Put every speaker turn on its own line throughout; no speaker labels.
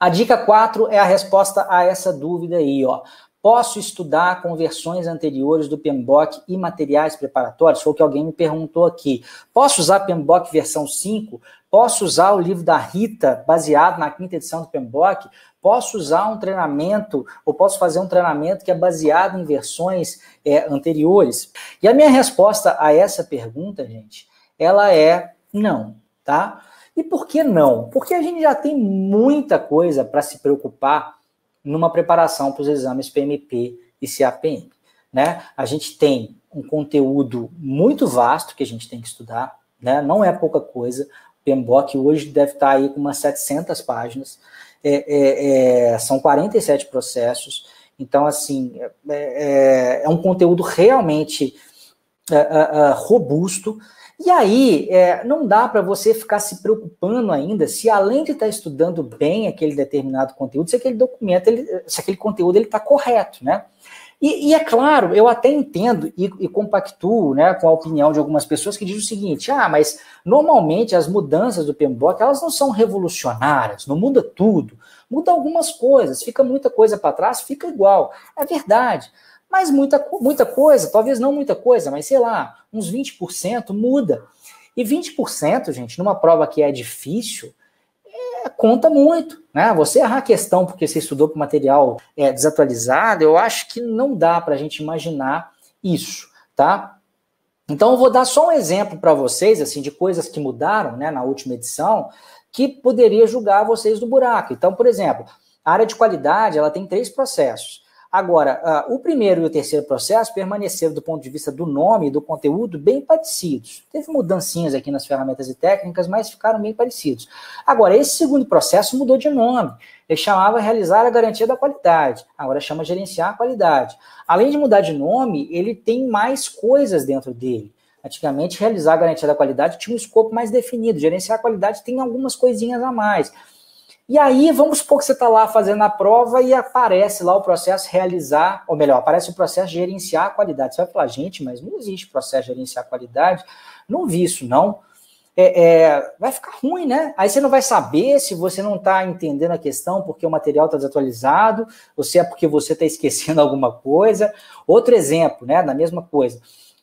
A dica 4 é a resposta a essa dúvida aí, ó. Posso estudar com versões anteriores do PMBOK e materiais preparatórios? Foi o que alguém me perguntou aqui. Posso usar PMBOK versão 5? Posso usar o livro da Rita, baseado na quinta edição do PMBOK? Posso usar um treinamento, ou posso fazer um treinamento que é baseado em versões é, anteriores? E a minha resposta a essa pergunta, gente, ela é não, tá? E por que não? Porque a gente já tem muita coisa para se preocupar numa preparação para os exames PMP e CAPM. Né? A gente tem um conteúdo muito vasto que a gente tem que estudar, né? não é pouca coisa. O PMBOK hoje deve estar aí com umas 700 páginas, é, é, é, são 47 processos, então, assim, é, é, é um conteúdo realmente é, robusto, e aí, é, não dá para você ficar se preocupando ainda se, além de estar tá estudando bem aquele determinado conteúdo, se aquele documento, ele, se aquele conteúdo está correto, né? E, e, é claro, eu até entendo e, e, compactuo né, com a opinião de algumas pessoas que dizem o seguinte: ah, mas normalmente as mudanças do PMBOK elas não são revolucionárias, não muda tudo, muda algumas coisas, fica muita coisa para trás, fica igual. É verdade. Mas muita, muita coisa, talvez não muita coisa, mas sei lá, uns 20% muda. E 20%, gente, numa prova que é difícil, é, conta muito. Né? Você errar a questão porque você estudou para material é, desatualizado, eu acho que não dá para a gente imaginar isso, tá? Então eu vou dar só um exemplo para vocês, assim, de coisas que mudaram, né, na última edição, que poderia julgar vocês do buraco. Então, por exemplo, a área de qualidade, ela tem três processos. Agora, uh, o primeiro e o terceiro processo permaneceram, do ponto de vista do nome e do conteúdo, bem parecidos. Teve mudancinhas aqui nas ferramentas e técnicas, mas ficaram bem parecidos. Agora, esse segundo processo mudou de nome. Ele chamava realizar a garantia da qualidade, agora chama gerenciar a qualidade. Além de mudar de nome, ele tem mais coisas dentro dele. Antigamente, realizar a garantia da qualidade tinha um escopo mais definido, gerenciar a qualidade tem algumas coisinhas a mais. E aí, vamos supor que você está lá fazendo a prova e aparece lá o processo realizar, ou melhor, aparece o processo gerenciar a qualidade. Você vai falar, gente, mas não existe processo gerenciar a qualidade. Não vi isso, não. É, é, vai ficar ruim, né? Aí você não vai saber se você não está entendendo a questão porque o material está desatualizado, ou se é porque você está esquecendo alguma coisa. Outro exemplo, né, da mesma coisa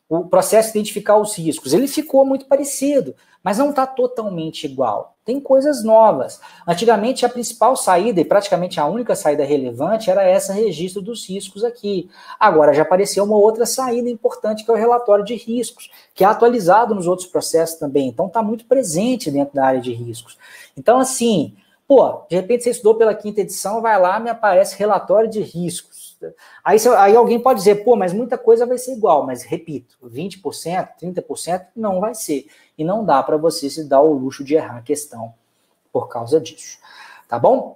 o processo de identificar os riscos. Ele ficou muito parecido, mas não está totalmente igual. Tem coisas novas. Antigamente, a principal saída, e praticamente a única saída relevante, era essa registro dos riscos aqui. Agora já apareceu uma outra saída importante, que é o relatório de riscos, que é atualizado nos outros processos também. Então, está muito presente dentro da área de riscos. Então, assim, pô, de repente você estudou pela quinta edição, vai lá, me aparece relatório de riscos Aí, aí alguém pode dizer, pô, mas muita coisa vai ser igual, mas repito, 20%, 30% não vai ser. E não dá para você se dar o luxo de errar a questão por causa disso. Tá bom?